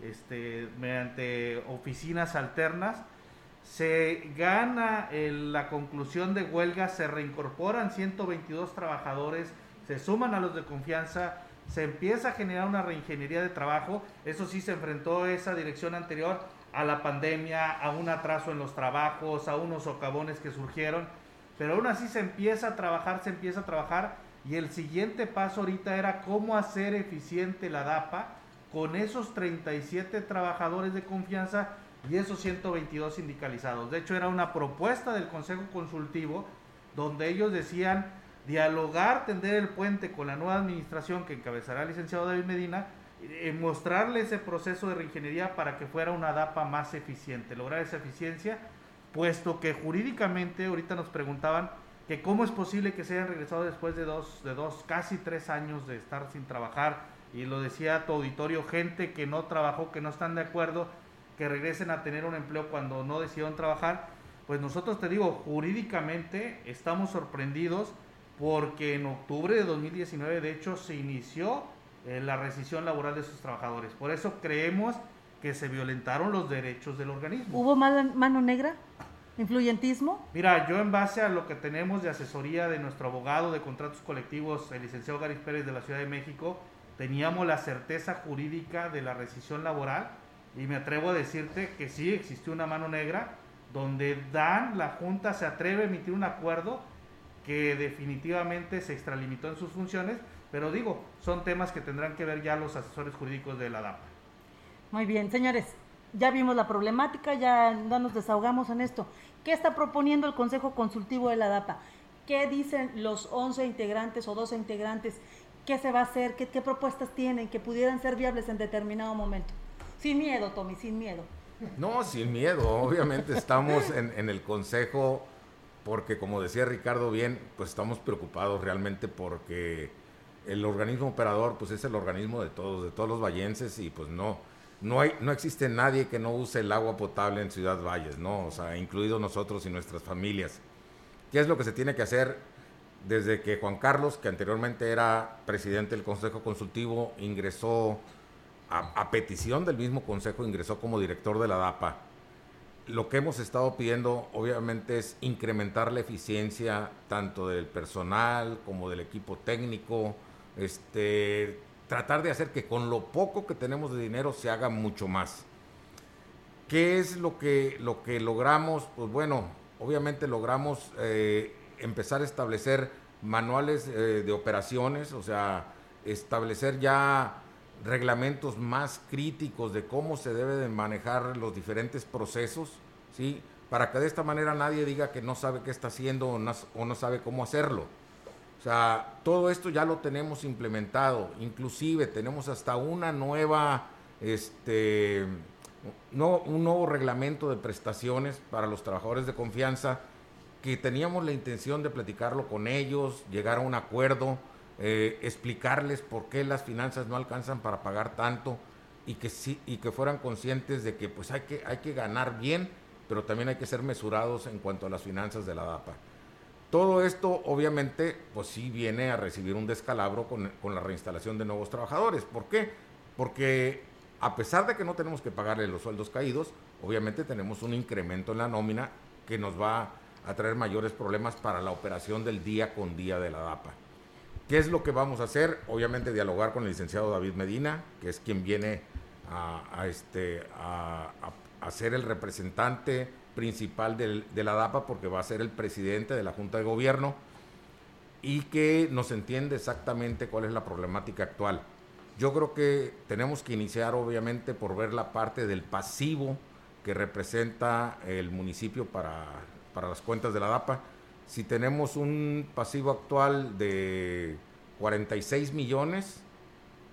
este, mediante oficinas alternas. Se gana la conclusión de huelga, se reincorporan 122 trabajadores, se suman a los de confianza, se empieza a generar una reingeniería de trabajo. Eso sí se enfrentó esa dirección anterior a la pandemia, a un atraso en los trabajos, a unos socavones que surgieron, pero aún así se empieza a trabajar, se empieza a trabajar y el siguiente paso ahorita era cómo hacer eficiente la DAPA con esos 37 trabajadores de confianza y esos 122 sindicalizados. De hecho, era una propuesta del Consejo Consultivo donde ellos decían dialogar, tender el puente con la nueva administración que encabezará el licenciado David Medina, eh, mostrarle ese proceso de reingeniería para que fuera una DAPA más eficiente, lograr esa eficiencia, puesto que jurídicamente, ahorita nos preguntaban que cómo es posible que se hayan regresado después de dos, de dos, casi tres años de estar sin trabajar, y lo decía tu auditorio, gente que no trabajó, que no están de acuerdo, que regresen a tener un empleo cuando no decidieron trabajar, pues nosotros te digo, jurídicamente estamos sorprendidos porque en octubre de 2019 de hecho se inició eh, la rescisión laboral de sus trabajadores. Por eso creemos que se violentaron los derechos del organismo. ¿Hubo mano, negra? ¿Influyentismo? Mira, yo en base a lo que tenemos de asesoría de nuestro abogado de contratos colectivos, el licenciado Gary Pérez de la Ciudad de México, teníamos la certeza jurídica de la rescisión laboral y me atrevo a decirte que sí existió una mano negra donde Dan, la Junta, se atreve a emitir un acuerdo que definitivamente se extralimitó en sus funciones, pero digo, son temas que tendrán que ver ya los asesores jurídicos de la DAPA. Muy bien, señores, ya vimos la problemática, ya, nos desahogamos en esto. ¿Qué está proponiendo el Consejo Consultivo de la DAPA? ¿Qué dicen los 11 integrantes o 12 integrantes? ¿Qué se va a hacer? ¿Qué, qué propuestas tienen que pudieran ser viables en determinado momento? Sin miedo, Tommy, sin miedo. No, sin miedo. Obviamente estamos en, en el Consejo porque, como decía Ricardo bien, pues estamos preocupados realmente porque el organismo operador pues es el organismo de todos, de todos los vallenses y pues no, no, hay, no existe nadie que no use el agua potable en Ciudad Valles, ¿no? O sea, incluidos nosotros y nuestras familias. ¿Qué es lo que se tiene que hacer desde que Juan Carlos, que anteriormente era presidente del Consejo Consultivo, ingresó a, petición del mismo Consejo, ingresó como director de la DAPA? Lo que hemos estado pidiendo, obviamente, es incrementar la eficiencia tanto del personal como del equipo técnico, este, tratar de hacer que con lo poco que tenemos de dinero se haga mucho más. ¿Qué es lo que, lo que logramos? Pues bueno, obviamente logramos eh, empezar a establecer manuales eh, de operaciones, o sea, establecer ya reglamentos más críticos de cómo se debe de manejar los diferentes procesos, ¿sí? Para que de esta manera nadie diga que no sabe qué está haciendo o no sabe cómo hacerlo. O sea, todo esto ya lo tenemos implementado, inclusive tenemos hasta una nueva, este, no, un nuevo reglamento de prestaciones para los trabajadores de confianza que teníamos la intención de platicarlo con ellos, llegar a un acuerdo, eh, explicarles por qué las finanzas no alcanzan para pagar tanto y que sí y que fueran conscientes de que pues hay que hay que ganar bien, pero también hay que ser mesurados en cuanto a las finanzas de la DAPA. Todo esto obviamente pues sí viene a recibir un descalabro con, la reinstalación de nuevos trabajadores. ¿Por qué? Porque a pesar de que no tenemos que pagarle los sueldos caídos, obviamente tenemos un incremento en la nómina que nos va a traer mayores problemas para la operación del día con día de la DAPA. ¿Qué es lo que vamos a hacer? Obviamente dialogar con el licenciado David Medina, que es quien viene a, este, a, a ser el representante principal de la DAPA porque va a ser el presidente de la Junta de Gobierno y que nos entiende exactamente cuál es la problemática actual. Yo creo que tenemos que iniciar obviamente por ver la parte del pasivo que representa el municipio para, para las cuentas de la DAPA. Si tenemos un pasivo actual de 46 millones,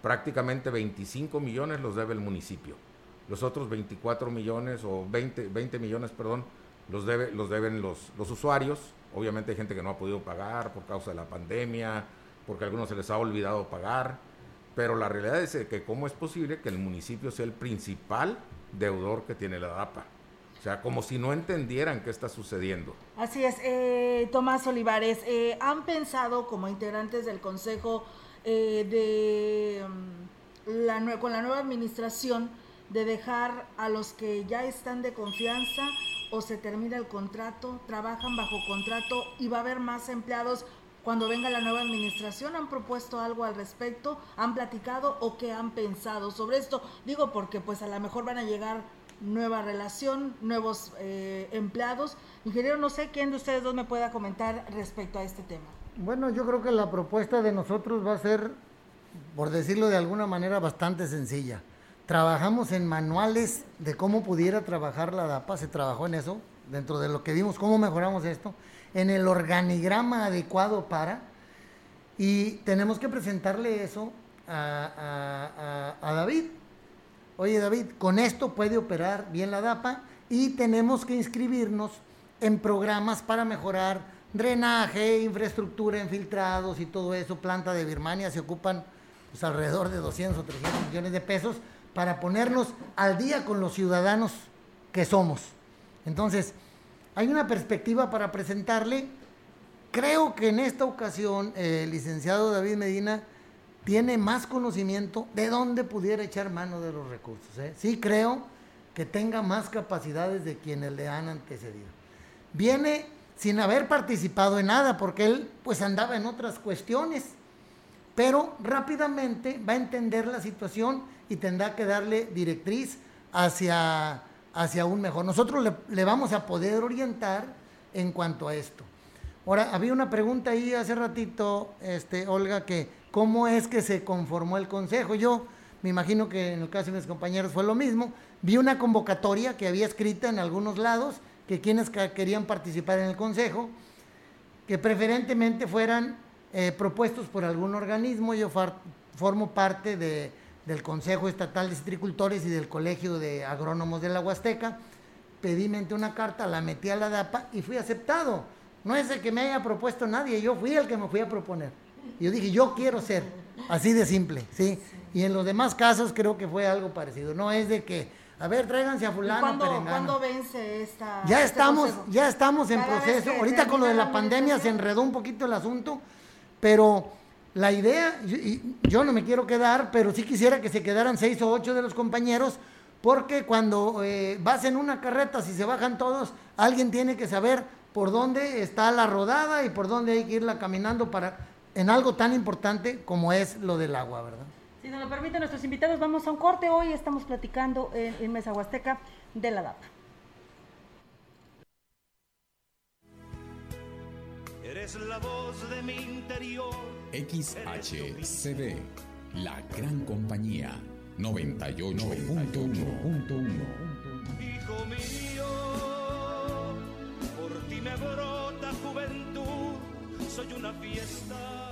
prácticamente 25 millones los debe el municipio. Los otros 24 millones o 20, 20 millones, perdón, los, debe, los deben los, los usuarios. Obviamente hay gente que no ha podido pagar por causa de la pandemia, porque a algunos se les ha olvidado pagar. Pero la realidad es que cómo es posible que el municipio sea el principal deudor que tiene la DAPA. O sea, como si no entendieran qué está sucediendo. Así es, eh, Tomás Olivares, eh, ¿han pensado como integrantes del Consejo eh, de mm, la, con la nueva administración de dejar a los que ya están de confianza o se termina el contrato, trabajan bajo contrato y va a haber más empleados cuando venga la nueva administración? ¿Han propuesto algo al respecto? ¿Han platicado o qué han pensado sobre esto? Digo porque pues a lo mejor van a llegar nueva relación, nuevos eh, empleados. Ingeniero, no sé quién de ustedes dos me pueda comentar respecto a este tema. Bueno, yo creo que la propuesta de nosotros va a ser, por decirlo de alguna manera, bastante sencilla trabajamos en manuales de cómo pudiera trabajar la DAPA, se trabajó en eso, dentro de lo que vimos, cómo mejoramos esto, en el organigrama adecuado para, y tenemos que presentarle eso a, David. Oye David, con esto puede operar bien la DAPA y tenemos que inscribirnos en programas para mejorar drenaje, infraestructura, infiltrados y todo eso. Planta de Birmania se ocupan pues, alrededor de 200 o 300 millones de pesos para ponernos al día con los ciudadanos que somos. Entonces, hay una perspectiva para presentarle. Creo que en esta ocasión el licenciado David Medina tiene más conocimiento de dónde pudiera echar mano de los recursos. ¿eh? Sí creo que tenga más capacidades de quienes le han antecedido. Viene sin haber participado en nada, porque él pues andaba en otras cuestiones, pero rápidamente va a entender la situación y tendrá que darle directriz hacia, hacia un mejor. Nosotros le, vamos a poder orientar en cuanto a esto. Ahora, había una pregunta ahí hace ratito, este, Olga, que cómo es que se conformó el consejo. Yo me imagino que en el caso de mis compañeros fue lo mismo. Vi una convocatoria que había escrita en algunos lados que quienes querían participar en el consejo, que preferentemente fueran eh, propuestos por algún organismo. Yo formo parte de, del Consejo Estatal de Citricultores y del Colegio de Agrónomos de la Huasteca. Pedí mente una carta, la metí a la DAPA y fui aceptado. No es el que me haya propuesto nadie, yo fui el que me fui a proponer. Yo dije, yo quiero ser, así de simple, ¿sí? Y en los demás casos creo que fue algo parecido. No es de que, a ver, tráiganse a fulano, ¿Cuándo, ¿cuándo vence esta? Ya este estamos, ya estamos en proceso. Ahorita con lo de la pandemia se enredó un poquito el asunto, pero la idea, yo, no me quiero quedar, pero sí quisiera que se quedaran seis o ocho de los compañeros, porque cuando eh, vas en una carreta, si se bajan todos, alguien tiene que saber por dónde está la rodada y por dónde hay que irla caminando para en algo tan importante como es lo del agua, ¿verdad? Si nos lo permiten nuestros invitados, vamos a un corte. Hoy estamos platicando en, en Mesa Huasteca de la DAPA. Eres la voz de mi interior. XHCB, la gran compañía, 98.1. Hijo mío, por ti me brota juventud, soy una fiesta.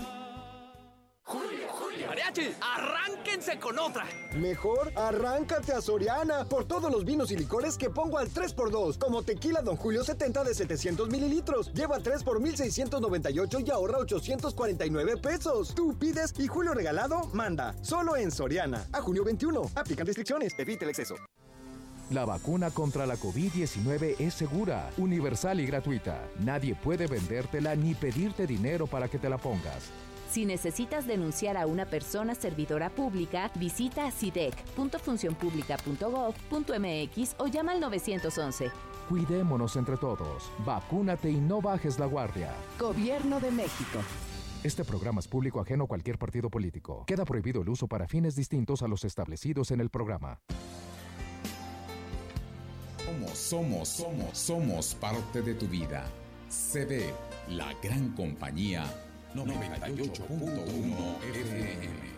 Mariachi, arránquense con otra. Mejor arráncate a Soriana por todos los vinos y licores que pongo al 3x2. Como tequila Don Julio 70 de 700 mililitros. Lleva 3 por 1698 y ahorra 849 pesos. Tú pides y Julio regalado manda. Solo en Soriana. A junio 21. Aplican restricciones. Evite el exceso. La vacuna contra la COVID-19 es segura, universal y gratuita. Nadie puede vendértela ni pedirte dinero para que te la pongas. Si necesitas denunciar a una persona servidora pública, visita sidec.funcionpublica.gov.mx o llama al 911. Cuidémonos entre todos. Vacúnate y no bajes la guardia. Gobierno de México. Este programa es público ajeno a cualquier partido político. Queda prohibido el uso para fines distintos a los establecidos en el programa. Somos, somos, somos, somos parte de tu vida. CB, la gran compañía 98.1 FM.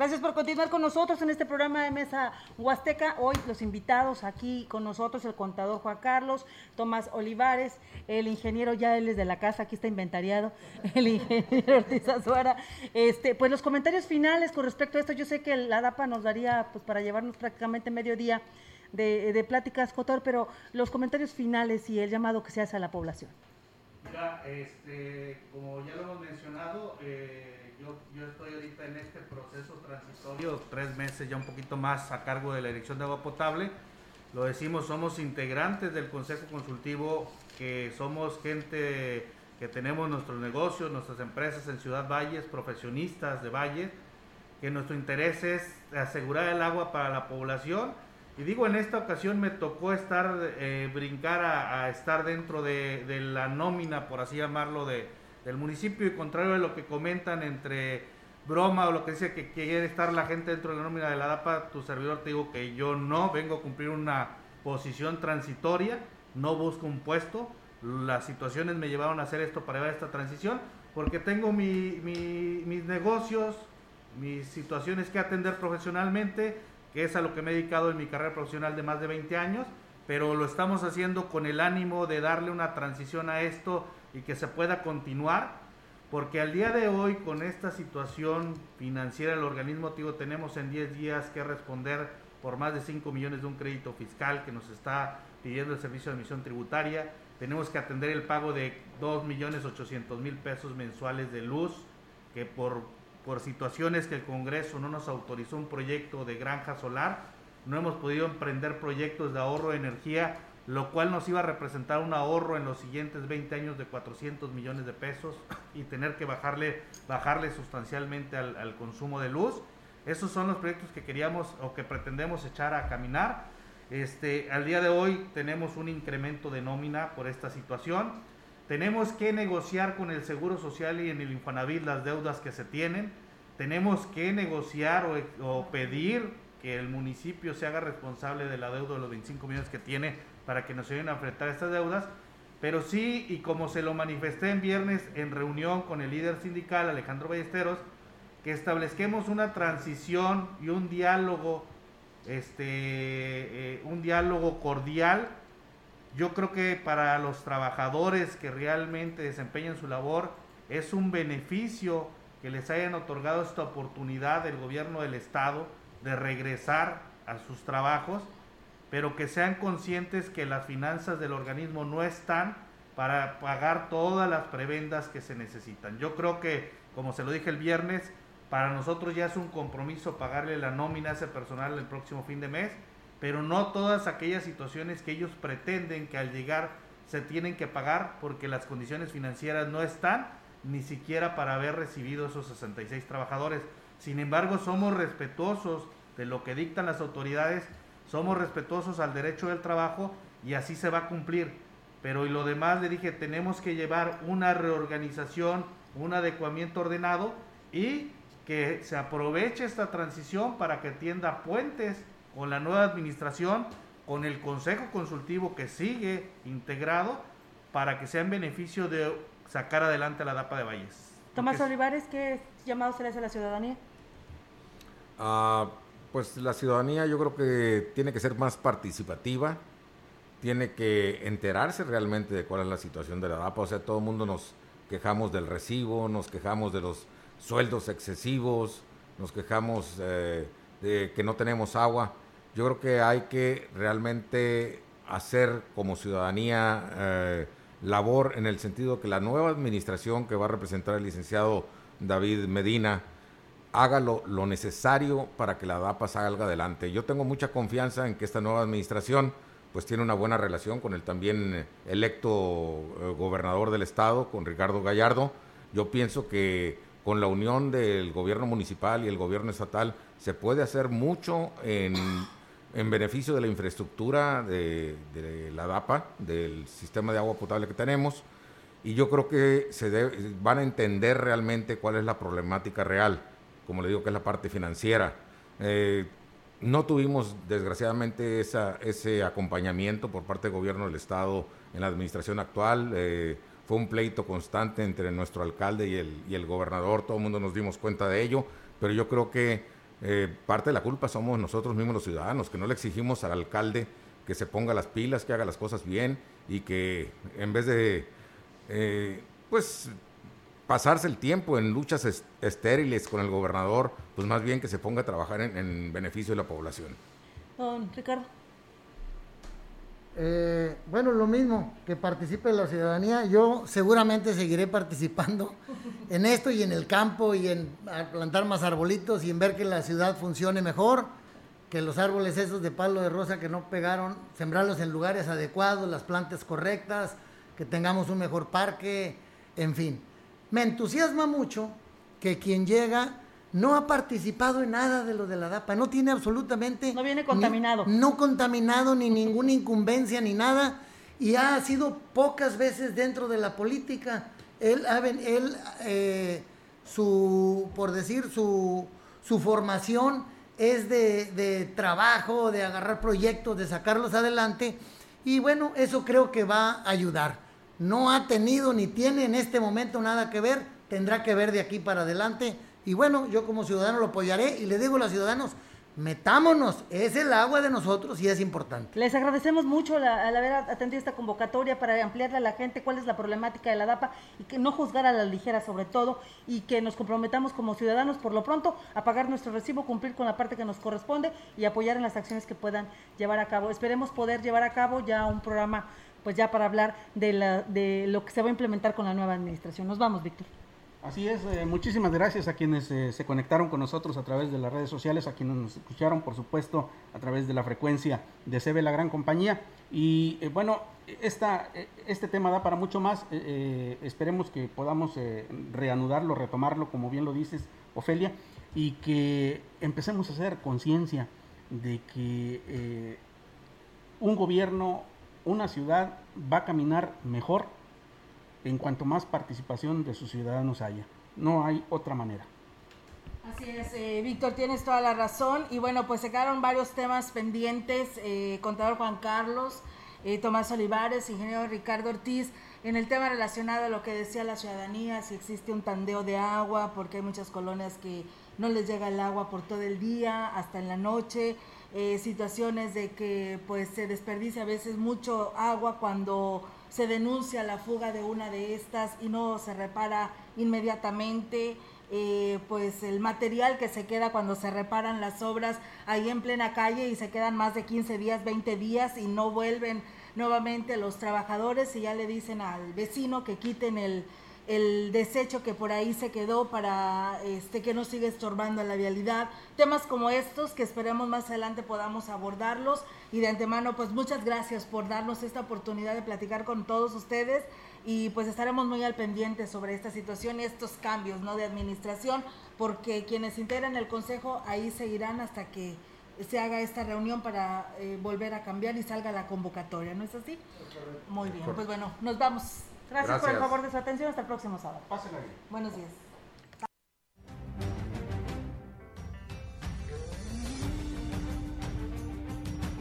Gracias por continuar con nosotros en este programa de Mesa Huasteca. Hoy los invitados aquí con nosotros, el contador Juan Carlos, Tomás Olivares, el ingeniero, ya él es de la casa, aquí está inventariado, [laughs] el ingeniero Ortiz Azuara. Este, pues los comentarios finales con respecto a esto, yo sé que la DAPA nos daría pues para llevarnos prácticamente medio día de, de pláticas, Cotor, pero los comentarios finales y el llamado que se hace a la población. Mira, este, como ya lo hemos mencionado, eh, yo, estoy ahorita en este proceso transitorio, tres meses ya un poquito más a cargo de la dirección de agua potable. Lo decimos, somos integrantes del Consejo Consultivo, que somos gente que tenemos nuestros negocios, nuestras empresas en Ciudad Valles, profesionistas de Valle, que nuestro interés es asegurar el agua para la población. Y digo, en esta ocasión me tocó estar, eh, brincar a, estar dentro de, de la nómina, por así llamarlo, de, del municipio y contrario a lo que comentan entre broma o lo que dice que quiere estar la gente dentro de la nómina de la DAPA, tu servidor te digo que yo no, vengo a cumplir una posición transitoria, no busco un puesto, las situaciones me llevaron a hacer esto para llevar esta transición, porque tengo mi, mis negocios, mis situaciones que atender profesionalmente, que es a lo que me he dedicado en mi carrera profesional de más de 20 años, pero lo estamos haciendo con el ánimo de darle una transición a esto y que se pueda continuar, porque al día de hoy con esta situación financiera del organismo, digo, tenemos en 10 días que responder por más de 5 millones de un crédito fiscal que nos está pidiendo el Servicio de Admisión Tributaria, tenemos que atender el pago de 2 millones 800 mil pesos mensuales de luz, que por, por situaciones que el Congreso no nos autorizó un proyecto de granja solar, no hemos podido emprender proyectos de ahorro de energía lo cual nos iba a representar un ahorro en los siguientes 20 años de 400 millones de pesos y tener que bajarle, bajarle sustancialmente al, consumo de luz. Esos son los proyectos que queríamos o que pretendemos echar a caminar. Este, al día de hoy tenemos un incremento de nómina por esta situación. Tenemos que negociar con el Seguro Social y en el Infonavit las deudas que se tienen. tenemos que negociar o, o pedir que el municipio se haga responsable de la deuda de los 25 millones que tiene para que nos ayuden a enfrentar estas deudas. Pero sí, y como se lo manifesté en viernes en reunión con el líder sindical Alejandro Ballesteros, que establezquemos una transición y un diálogo, este, eh, un diálogo cordial. Yo creo que para los trabajadores que realmente desempeñan su labor es un beneficio que les hayan otorgado esta oportunidad del gobierno del estado de regresar a sus trabajos, pero que sean conscientes que las finanzas del organismo no están para pagar todas las prebendas que se necesitan. Yo creo que, como se lo dije el viernes, para nosotros ya es un compromiso pagarle la nómina a ese personal el próximo fin de mes, pero no todas aquellas situaciones que ellos pretenden que al llegar se tienen que pagar porque las condiciones financieras no están ni siquiera para haber recibido esos 66 trabajadores. Sin embargo, somos respetuosos de lo que dictan las autoridades, somos respetuosos al derecho del trabajo y así se va a cumplir. Pero y lo demás le dije, tenemos que llevar una reorganización, un adecuamiento ordenado y que se aproveche esta transición para que tienda puentes con la nueva administración, con el Consejo Consultivo que sigue integrado para que sea en beneficio de sacar adelante la DAPA de Valles. Tomás Olivares, ¿qué llamado se le hace a la ciudadanía? Ah, pues la ciudadanía yo creo que tiene que ser más participativa, tiene que enterarse realmente de cuál es la situación de la DAPA, o sea, todo el mundo nos quejamos del recibo, nos quejamos de los sueldos excesivos, nos quejamos eh, de que no tenemos agua. Yo creo que hay que realmente hacer como ciudadanía eh, labor en el sentido que la nueva administración que va a representar el licenciado David Medina haga lo, necesario para que la DAPA salga adelante. Yo tengo mucha confianza en que esta nueva administración pues tiene una buena relación con el también electo eh, gobernador del estado, con Ricardo Gallardo. Yo pienso que con la unión del gobierno municipal y el gobierno estatal se puede hacer mucho en, beneficio de la infraestructura de, la DAPA, del sistema de agua potable que tenemos, y yo creo que se van a entender realmente cuál es la problemática real, como le digo, que es la parte financiera. Eh, no tuvimos, desgraciadamente, ese acompañamiento por parte del gobierno del Estado en la administración actual. Eh, fue un pleito constante entre nuestro alcalde y el, y el gobernador, todo el mundo nos dimos cuenta de ello, pero yo creo que eh, parte de la culpa somos nosotros mismos los ciudadanos, que no le exigimos al alcalde que se ponga las pilas, que haga las cosas bien y que en vez de, pues, pasarse el tiempo en luchas estériles con el gobernador, pues más bien que se ponga a trabajar en, en beneficio de la población. Don Ricardo. Eh, bueno, lo mismo, que participe la ciudadanía. Yo seguramente seguiré participando [laughs] en esto y en el campo y en plantar más arbolitos y en ver que la ciudad funcione mejor, que los árboles esos de palo de rosa que no pegaron, sembrarlos en lugares adecuados, las plantas correctas, que tengamos un mejor parque, en fin. Me entusiasma mucho que quien llega no ha participado en nada de lo de la DAPA, no tiene absolutamente... No viene contaminado. no contaminado, ni ninguna incumbencia, ni nada, y ha sido pocas veces dentro de la política. Él, él eh, su, por decir, su, su formación es de, de trabajo, de agarrar proyectos, de sacarlos adelante, y bueno, eso creo que va a ayudar. No ha tenido ni tiene en este momento nada que ver, tendrá que ver de aquí para adelante y bueno, yo como ciudadano lo apoyaré y le digo a los ciudadanos, metámonos, es el agua de nosotros y es importante. Les agradecemos mucho al haber atendido esta convocatoria para ampliarle a la gente cuál es la problemática de la DAPA y que no juzgar a la ligera sobre todo y que nos comprometamos como ciudadanos por lo pronto a pagar nuestro recibo, cumplir con la parte que nos corresponde y apoyar en las acciones que puedan llevar a cabo. Esperemos poder llevar a cabo ya un programa pues ya para hablar de, la, de lo que se va a implementar con la nueva administración. Nos vamos, Víctor. Así es, eh, muchísimas gracias a quienes eh, se conectaron con nosotros a través de las redes sociales, a quienes nos escucharon, por supuesto, a través de la frecuencia de CB La Gran Compañía. Y eh, bueno, esta, este tema da para mucho más. esperemos que podamos reanudarlo, retomarlo, como bien lo dices, Ofelia, y que empecemos a hacer conciencia de que un gobierno, una ciudad va a caminar mejor en cuanto más participación de sus ciudadanos haya. No hay otra manera. Así es, eh, Víctor, tienes toda la razón. Y bueno, pues se quedaron varios temas pendientes. Eh, contador Juan Carlos, eh, Tomás Olivares, ingeniero Ricardo Ortiz, en el tema relacionado a lo que decía la ciudadanía, si existe un tandeo de agua, porque hay muchas colonias que no les llega el agua por todo el día, hasta en la noche. Situaciones de que pues se desperdicia a veces mucho agua cuando se denuncia la fuga de una de estas y no se repara inmediatamente. Eh, pues el material que se queda cuando se reparan las obras ahí en plena calle y se quedan más de 15 días, 20 días y no vuelven nuevamente los trabajadores y ya le dicen al vecino que quiten el, el desecho que por ahí se quedó para este que no sigue estorbando la vialidad. Temas como estos que esperemos más adelante podamos abordarlos y de antemano pues muchas gracias por darnos esta oportunidad de platicar con todos ustedes y pues estaremos muy al pendiente sobre esta situación y estos cambios ¿no? de administración, porque quienes integran el Consejo ahí seguirán hasta que se haga esta reunión para eh, volver a cambiar y salga la convocatoria, ¿no es así? Muy bien, pues bueno, nos vamos. Gracias, por el favor de su atención, hasta el próximo sábado. Pásenla bien. Buenos días.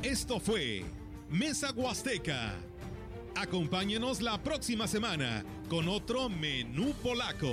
Esto fue Mesa Huasteca Acompáñenos la próxima semana con otro menú polaco.